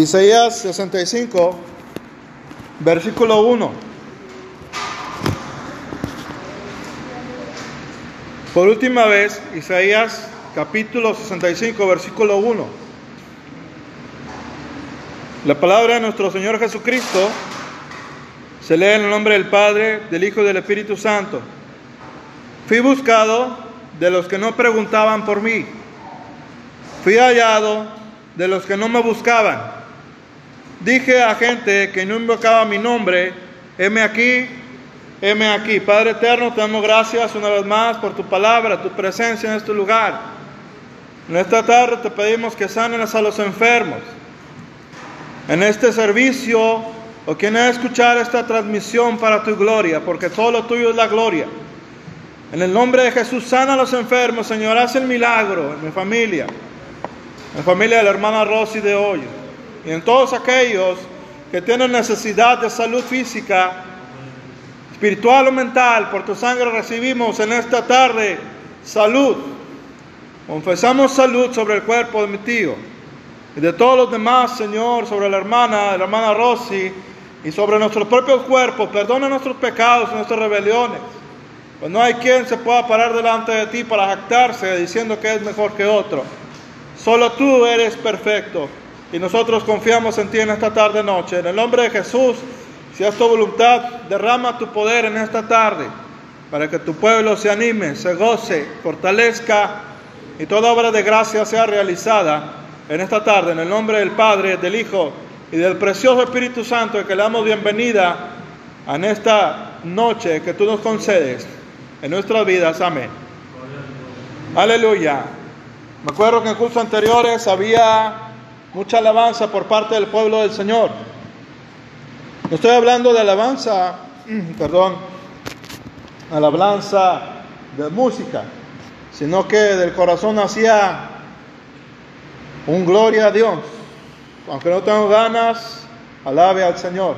Isaías 65, versículo 1. Por última vez, Isaías capítulo 65, versículo 1. La palabra de nuestro Señor Jesucristo se lee en el nombre del Padre, del Hijo y del Espíritu Santo. Fui buscado de los que no preguntaban por mí. Fui hallado de los que no me buscaban. Dije a gente que no invocaba mi nombre, heme aquí, heme aquí. Padre eterno, te damos gracias una vez más por tu palabra, tu presencia en este lugar. En esta tarde te pedimos que sanes a los enfermos. En este servicio, o quien ha escuchar esta transmisión para tu gloria, porque todo tuyo es la gloria. En el nombre de Jesús, sana a los enfermos, Señor, haz el milagro en mi familia en familia de la hermana Rosy de hoy, y en todos aquellos que tienen necesidad de salud física, espiritual o mental, por tu sangre recibimos en esta tarde salud. Confesamos salud sobre el cuerpo de mi tío y de todos los demás, Señor, sobre la hermana, la hermana Rosy y sobre nuestros propios cuerpos. Perdona nuestros pecados y nuestras rebeliones. Pues no hay quien se pueda parar delante de ti para jactarse diciendo que es mejor que otro. Solo tú eres perfecto y nosotros confiamos en ti en esta tarde noche. En el nombre de Jesús, si es tu voluntad, derrama tu poder en esta tarde para que tu pueblo se anime, se goce, fortalezca y toda obra de gracia sea realizada en esta tarde. En el nombre del Padre, del Hijo y del precioso Espíritu Santo, que le damos bienvenida en esta noche que tú nos concedes en nuestras vidas. Amén. Aleluya. Me acuerdo que en cursos anteriores había mucha alabanza por parte del pueblo del Señor. No estoy hablando de alabanza, perdón, alabanza de música, sino que del corazón hacía un gloria a Dios. Aunque no tengo ganas, alabe al Señor,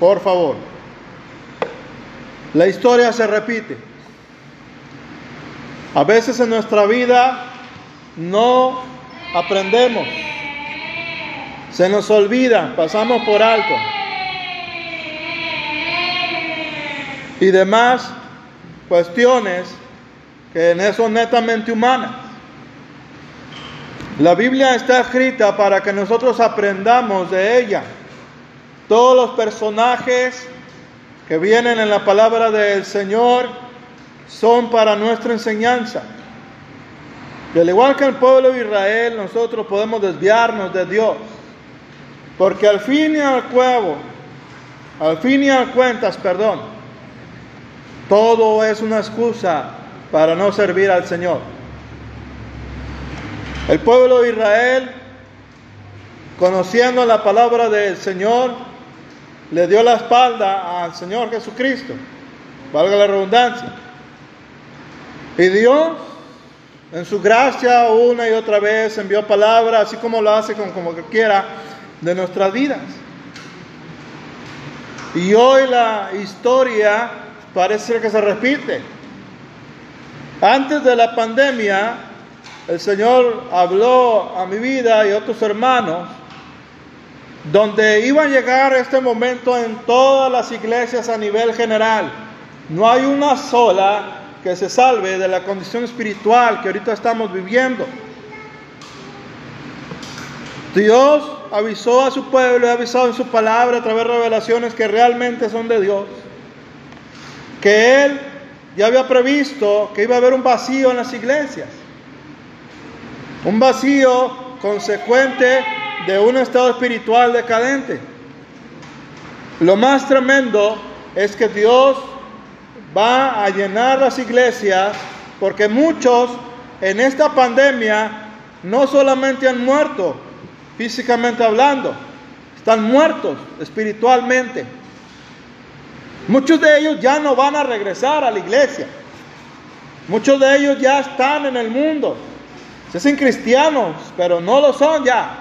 por favor. La historia se repite. A veces en nuestra vida no aprendemos. Se nos olvida, pasamos por alto. Y demás cuestiones que son netamente humanas. La Biblia está escrita para que nosotros aprendamos de ella. Todos los personajes que vienen en la palabra del Señor son para nuestra enseñanza. Y al igual que el pueblo de Israel, nosotros podemos desviarnos de Dios. Porque al fin y al cabo, al fin y al cuentas, perdón, todo es una excusa para no servir al Señor. El pueblo de Israel, conociendo la palabra del Señor, le dio la espalda al Señor Jesucristo, valga la redundancia. Y Dios en su gracia una y otra vez envió palabra, así como lo hace con como quiera, de nuestras vidas. Y hoy la historia parece que se repite. Antes de la pandemia, el Señor habló a mi vida y a otros hermanos, donde iba a llegar este momento en todas las iglesias a nivel general. No hay una sola que se salve de la condición espiritual que ahorita estamos viviendo. Dios avisó a su pueblo ha avisado en su palabra a través de revelaciones que realmente son de Dios. Que Él ya había previsto que iba a haber un vacío en las iglesias. Un vacío consecuente de un estado espiritual decadente. Lo más tremendo es que Dios va a llenar las iglesias porque muchos en esta pandemia no solamente han muerto físicamente hablando, están muertos espiritualmente. Muchos de ellos ya no van a regresar a la iglesia. Muchos de ellos ya están en el mundo. Se hacen cristianos, pero no lo son ya.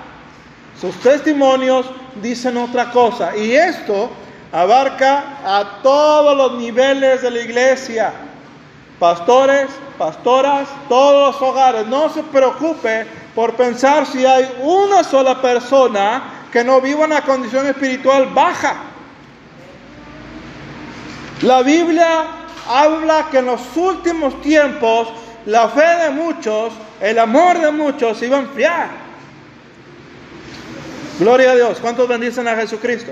Sus testimonios dicen otra cosa. Y esto abarca a todos los niveles de la iglesia. Pastores, pastoras, todos los hogares. No se preocupe por pensar si hay una sola persona que no viva una condición espiritual baja. La Biblia habla que en los últimos tiempos la fe de muchos, el amor de muchos iba a enfriar. Gloria a Dios. ¿Cuántos bendicen a Jesucristo?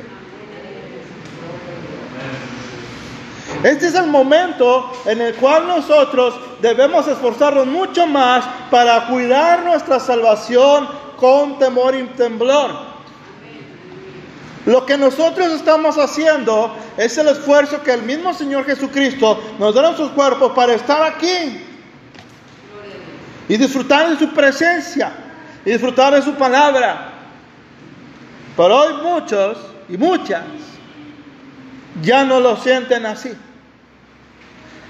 Este es el momento en el cual nosotros debemos esforzarnos mucho más para cuidar nuestra salvación con temor y temblor. Lo que nosotros estamos haciendo es el esfuerzo que el mismo Señor Jesucristo nos da en sus cuerpos para estar aquí y disfrutar de su presencia y disfrutar de su palabra. Pero hoy muchos y muchas ya no lo sienten así.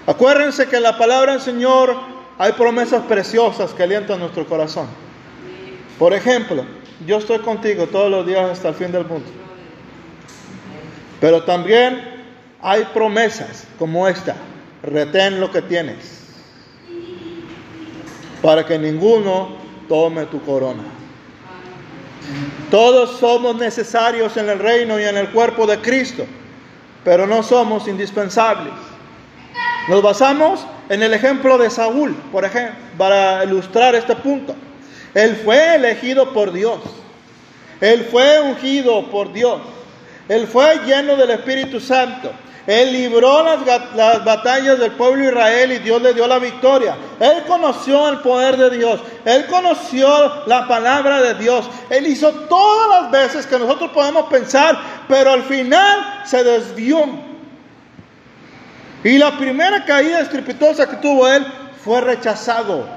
Acuérdense que en la palabra del Señor hay promesas preciosas que alientan nuestro corazón. Por ejemplo, yo estoy contigo todos los días hasta el fin del mundo. Pero también hay promesas como esta. Retén lo que tienes para que ninguno tome tu corona. Todos somos necesarios en el reino y en el cuerpo de Cristo, pero no somos indispensables. Nos basamos en el ejemplo de Saúl, por ejemplo, para ilustrar este punto. Él fue elegido por Dios. Él fue ungido por Dios. Él fue lleno del Espíritu Santo. Él libró las, las, batallas del pueblo de Israel y Dios le dio la victoria. Él conoció el poder de Dios. Él conoció la palabra de Dios. Él hizo todas las veces que nosotros podemos pensar, pero al final se desvió. Y la primera caída estrepitosa que tuvo él fue rechazado.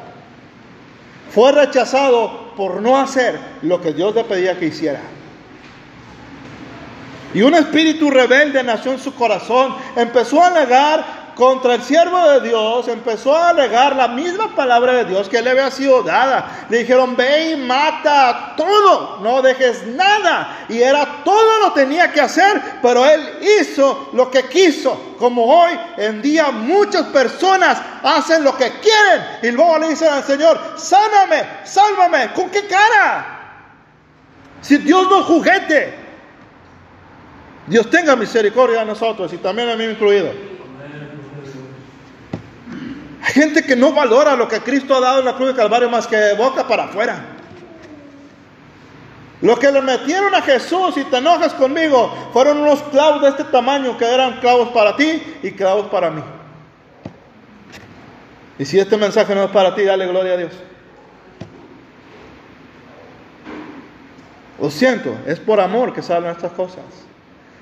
Fue rechazado por no hacer lo que Dios le pedía que hiciera. Y un espíritu rebelde nació en su corazón. Empezó a negar contra el siervo de Dios, empezó a alegar la misma palabra de Dios que le había sido dada. Le dijeron, ve y mata todo, no dejes nada. Y era todo lo tenía que hacer, pero él hizo lo que quiso. Como hoy en día muchas personas hacen lo que quieren y luego le dicen al Señor, sáname, sálvame. ¿Con qué cara? Si Dios no juguete. Dios tenga misericordia de nosotros y también a mí incluido. Gente que no valora lo que Cristo ha dado en la cruz de Calvario más que de boca para afuera. Lo que le metieron a Jesús, y te enojas conmigo, fueron unos clavos de este tamaño que eran clavos para ti y clavos para mí. Y si este mensaje no es para ti, dale gloria a Dios. Lo siento, es por amor que salen estas cosas.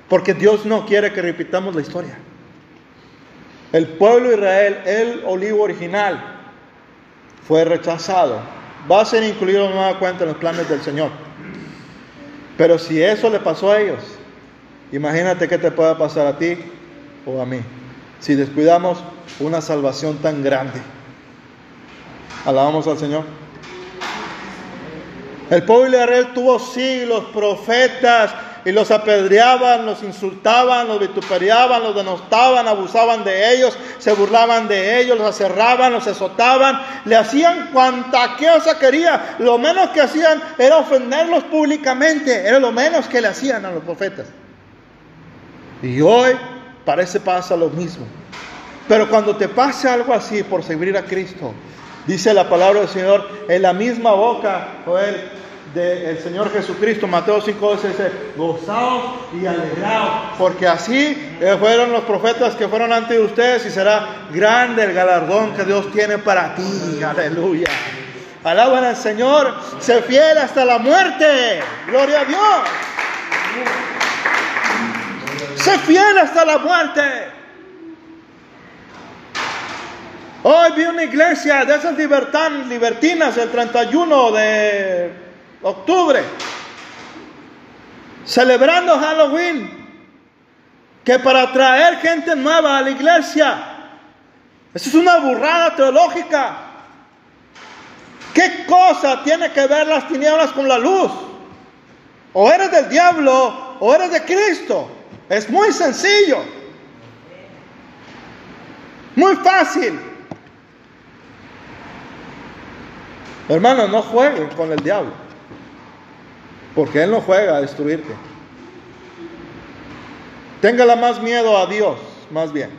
Porque Dios no quiere que repitamos la historia. El pueblo de Israel, el olivo original, fue rechazado. Va a ser incluido en nueva cuenta en los planes del Señor. Pero si eso le pasó a ellos, imagínate qué te puede pasar a ti o a mí. Si descuidamos una salvación tan grande. Alabamos al Señor. El pueblo de Israel tuvo siglos, profetas, y los apedreaban, los insultaban, los vituperiaban, los denostaban, abusaban de ellos, se burlaban de ellos, los aserraban, los azotaban, le hacían cuanta cosa quería. Lo menos que hacían era ofenderlos públicamente, era lo menos que le hacían a los profetas. Y hoy parece pasa lo mismo. Pero cuando te pase algo así por servir a Cristo, dice la palabra del Señor, en la misma boca, Joel, del Señor Jesucristo. Mateo 5 dice, gozaos y alegraos, porque así eh, fueron los profetas que fueron antes de ustedes y será grande el galardón que Dios tiene para ti. Aleluya. Alaban al Señor, se fiel hasta la muerte. Gloria a Dios. Se fiel hasta la muerte. Hoy vi una iglesia de esas libertinas el 31 de octubre, celebrando Halloween, que para traer gente nueva a la iglesia, eso es una burrada teológica. ¿Qué cosa tiene que ver las tinieblas con la luz? O eres del diablo o eres de Cristo. Es muy sencillo. Muy fácil. Hermano, no jueguen con el diablo. Porque Él no juega a destruirte. Téngala más miedo a Dios, más bien.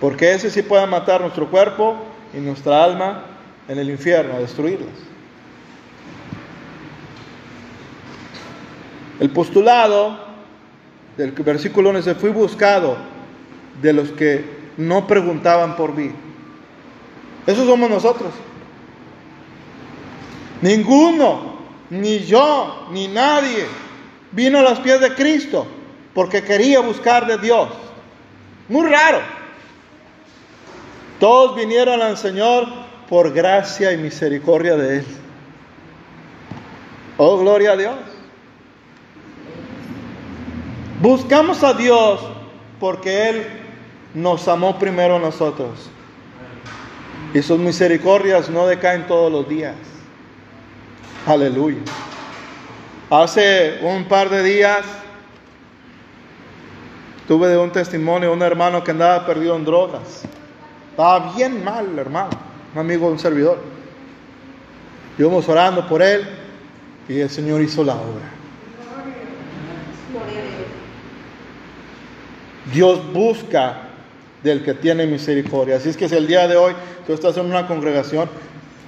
Porque ese sí puede matar nuestro cuerpo y nuestra alma en el infierno, a destruirlas. El postulado del versículo 11 fui buscado de los que no preguntaban por mí. Esos somos nosotros. Ninguno, ni yo, ni nadie vino a los pies de Cristo porque quería buscar de Dios. Muy raro. Todos vinieron al Señor por gracia y misericordia de Él. Oh, gloria a Dios. Buscamos a Dios porque Él nos amó primero a nosotros. Y sus misericordias no decaen todos los días. Aleluya. Hace un par de días tuve de un testimonio un hermano que andaba perdido en drogas. Estaba bien mal, hermano, un amigo un servidor. Íbamos orando por él y el Señor hizo la obra. Dios busca del que tiene misericordia. Así es que si el día de hoy tú estás en una congregación,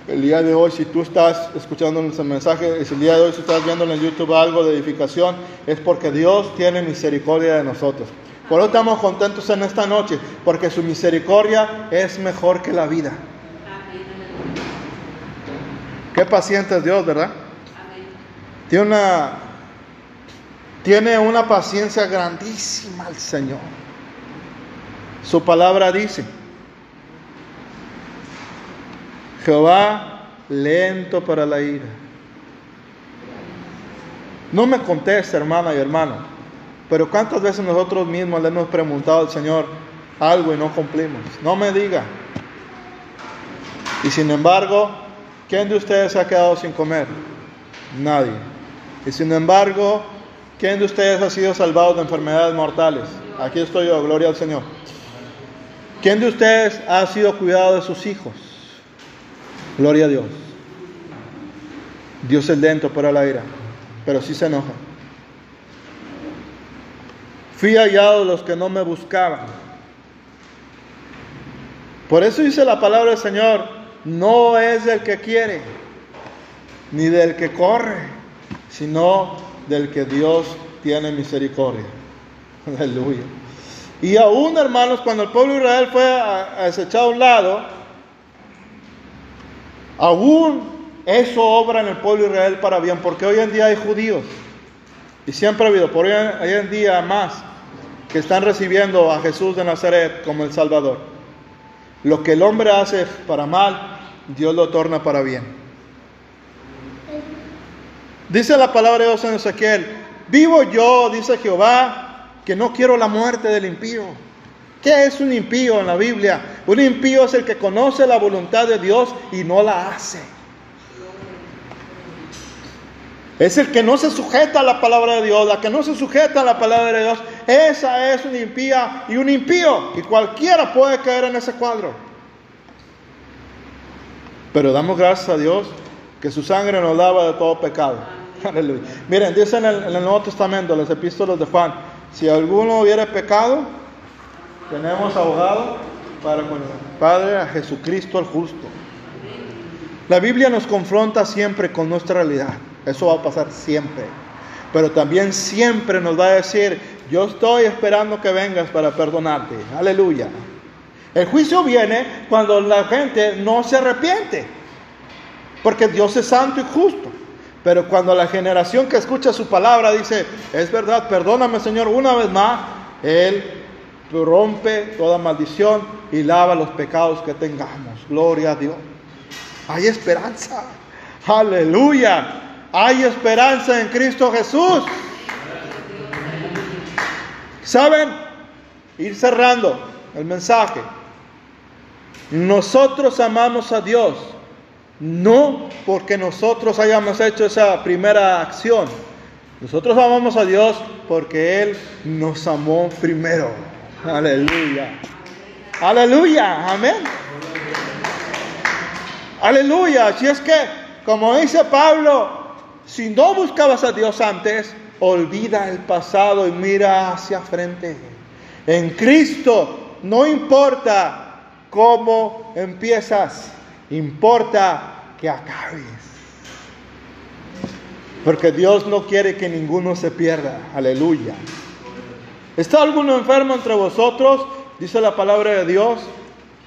el día de hoy si tú estás escuchando ese mensaje, si el día de hoy si estás viendo en YouTube algo de edificación, es porque Dios tiene misericordia de nosotros. Por eso estamos contentos en esta noche, porque su misericordia es mejor que la vida. Qué paciente es Dios, ¿verdad? Tiene una, tiene una paciencia grandísima el Señor. Su palabra dice, Jehová lento para la ira. No me conteste, hermana y hermano, pero ¿cuántas veces nosotros mismos le hemos preguntado al Señor algo y no cumplimos? No me diga. Y sin embargo, ¿quién de ustedes ha quedado sin comer? Nadie. Y sin embargo, ¿quién de ustedes ha sido salvado de enfermedades mortales? Aquí estoy yo, gloria al Señor. ¿Quién de ustedes ha sido cuidado de sus hijos? Gloria a Dios. Dios es lento para la ira, pero sí se enoja. Fui hallado los que no me buscaban. Por eso dice la palabra del Señor, no es del que quiere, ni del que corre, sino del que Dios tiene misericordia. Aleluya. Y aún, hermanos, cuando el pueblo de Israel fue desechado a un lado, aún eso obra en el pueblo de Israel para bien, porque hoy en día hay judíos, y siempre ha habido, por hoy, hoy en día más, que están recibiendo a Jesús de Nazaret como el Salvador. Lo que el hombre hace para mal, Dios lo torna para bien. Dice la palabra de Dios en Ezequiel, vivo yo, dice Jehová, que no quiero la muerte del impío. ¿Qué es un impío en la Biblia? Un impío es el que conoce la voluntad de Dios y no la hace. Es el que no se sujeta a la palabra de Dios, la que no se sujeta a la palabra de Dios. Esa es una impía y un impío. Y cualquiera puede caer en ese cuadro. Pero damos gracias a Dios que su sangre nos lava de todo pecado. Aleluya. Miren, dice en el, en el Nuevo Testamento, los epístolas de Juan, si alguno hubiera pecado, tenemos abogado Padre a Jesucristo el justo. La Biblia nos confronta siempre con nuestra realidad. Eso va a pasar siempre. Pero también siempre nos va a decir, yo estoy esperando que vengas para perdonarte. Aleluya. El juicio viene cuando la gente no se arrepiente. Porque Dios es santo y justo. Pero cuando la generación que escucha su palabra dice, es verdad, perdóname Señor una vez más, Él rompe toda maldición y lava los pecados que tengamos. Gloria a Dios. Hay esperanza. Aleluya. Hay esperanza en Cristo Jesús. ¿Saben? Ir cerrando el mensaje. Nosotros amamos a Dios no porque nosotros hayamos hecho esa primera acción. Nosotros amamos a Dios porque Él nos amó primero. Aleluya. Aleluya. Amén. Aleluya. Así es que, como dice Pablo, Si no buscabas a Dios antes, olvida el pasado y mira hacia frente. En Cristo no importa cómo empiezas, importa que acabes. Porque Dios no quiere que ninguno se pierda. Aleluya. ¿Está alguno enfermo entre vosotros? Dice la palabra de Dios.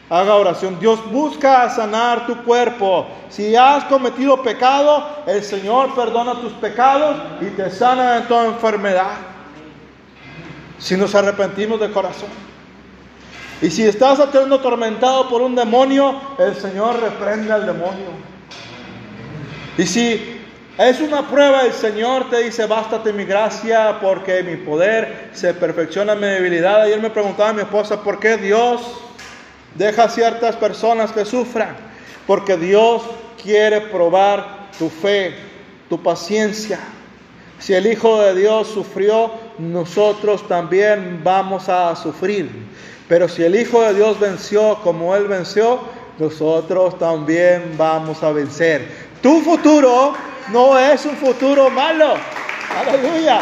Haga oración. Dios busca sanar tu cuerpo. Si has cometido pecado, el Señor perdona tus pecados y te sana de toda enfermedad. Si nos arrepentimos de corazón. Y si estás siendo atormentado por un demonio, el Señor reprende al demonio. Y si es una prueba, el Señor te dice, bástate mi gracia porque mi poder se perfecciona en mi debilidad. Ayer me preguntaba mi esposa, ¿por qué Dios deja a ciertas personas que sufran? Porque Dios quiere probar tu fe, tu paciencia. Si el Hijo de Dios sufrió, nosotros también vamos a sufrir. Pero si el Hijo de Dios venció como Él venció, nosotros también vamos a vencer. Tu futuro no es un futuro malo. Aleluya.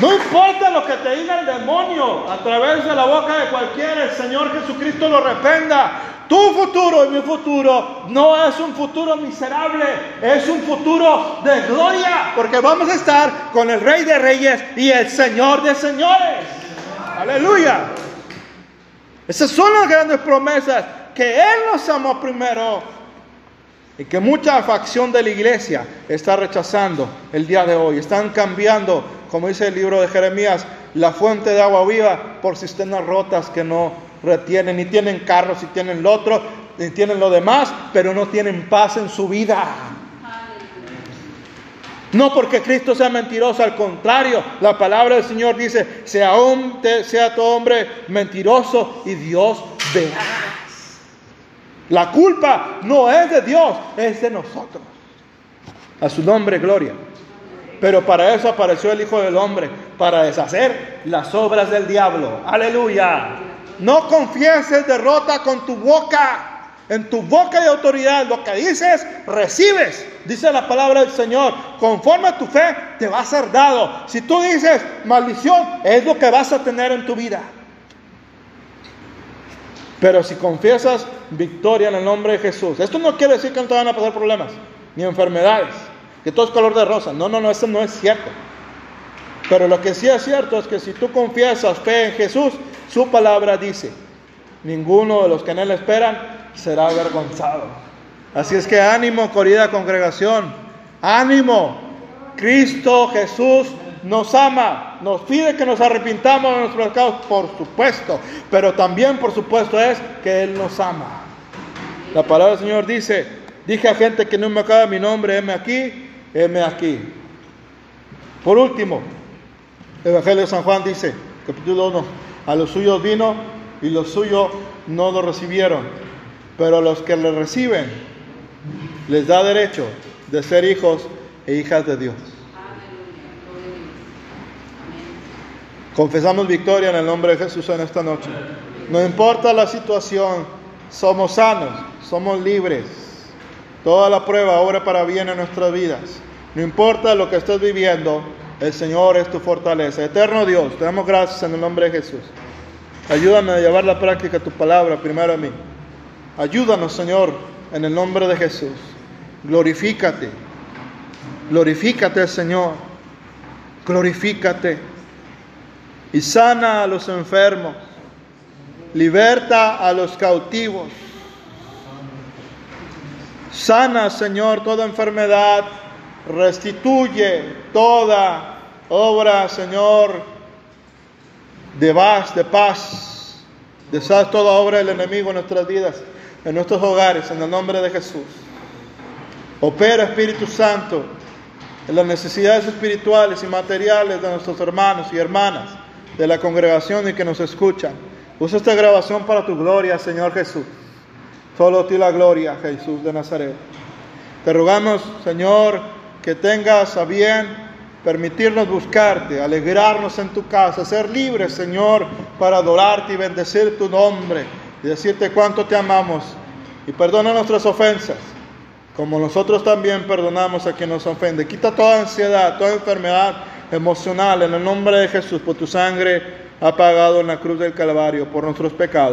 No importa lo que te diga el demonio a través de la boca de cualquiera, el Señor Jesucristo lo reprenda. Tu futuro y mi futuro no es un futuro miserable, es un futuro de gloria, porque vamos a estar con el Rey de Reyes y el Señor de Señores. Aleluya. Esas son las grandes promesas, que Él nos amó primero y que mucha facción de la iglesia está rechazando el día de hoy. Están cambiando, como dice el libro de Jeremías, la fuente de agua viva por cisternas rotas que no retienen, ni tienen carros, ni tienen lo otro, ni tienen lo demás, pero no tienen paz en su vida. No porque Cristo sea mentiroso, al contrario, la palabra del Señor dice, sea, hombre, sea hombre mentiroso y Dios verá. La culpa no es de Dios, es de nosotros. A su nombre, gloria. Pero para eso apareció el Hijo del Hombre, para deshacer las obras del diablo. Aleluya. No confieses derrota con tu boca. En tu boca de autoridad, lo que dices, recibes. Dice la palabra del Señor. Conforme a tu fe, te va a ser dado. Si tú dices maldición, es lo que vas a tener en tu vida. Pero si confiesas victoria en el nombre de Jesús, esto no quiere decir que no te van a pasar problemas, ni enfermedades, que todo es color de rosa. No, no, no, eso no es cierto. Pero lo que sí es cierto es que si tú confiesas fe en Jesús, su palabra dice, ninguno de los que en él esperan será avergonzado. Así es que ánimo, corrida congregación, ánimo. Cristo Jesús nos ama, nos pide que nos arrepintamos de nuestros pecados, por supuesto, pero también por supuesto es que Él nos ama. La palabra del Señor dice, dije a gente que no me acaba mi nombre, heme aquí, heme aquí. Por último, el Evangelio de San Juan dice, capítulo 1, a los suyos vino y los suyos no lo recibieron, pero a los que le reciben les da derecho de ser hijos e hijas de Dios. Confesamos victoria en el nombre de Jesús en esta noche. No importa la situación, somos sanos, somos libres. Toda la prueba obra para bien en nuestras vidas. No importa lo que estés viviendo, el Señor es tu fortaleza. Eterno Dios, te damos gracias en el nombre de Jesús. Ayúdame a llevar la práctica tu palabra primero a mí. Ayúdanos, Señor, en el nombre de Jesús. Glorifícate. Glorifícate, Señor. Glorifícate y sana a los enfermos, liberta a los cautivos. Sana, Señor, toda enfermedad, restituye toda obra, Señor, de paz, de paz. Deshaz toda obra del enemigo en nuestras vidas, en nuestros hogares, en el nombre de Jesús. Opera, Espíritu Santo, en las necesidades espirituales y materiales de nuestros hermanos y hermanas de la congregación y que nos escuchan. Usa esta grabación para tu gloria, Señor Jesús. Solo a ti la gloria, Jesús de Nazaret. Te rogamos, Señor, que tengas a bien permitirnos buscarte, alegrarnos en tu casa, ser libres, Señor, para adorarte y bendecir tu nombre y decirte cuánto te amamos. Y perdona nuestras ofensas. como nosotros también perdonamos a quien nos ofende. Quita toda ansiedad, toda enfermedad emocional en el nombre de Jesús, por tu sangre ha pagado en la cruz del Calvario por nuestros pecados.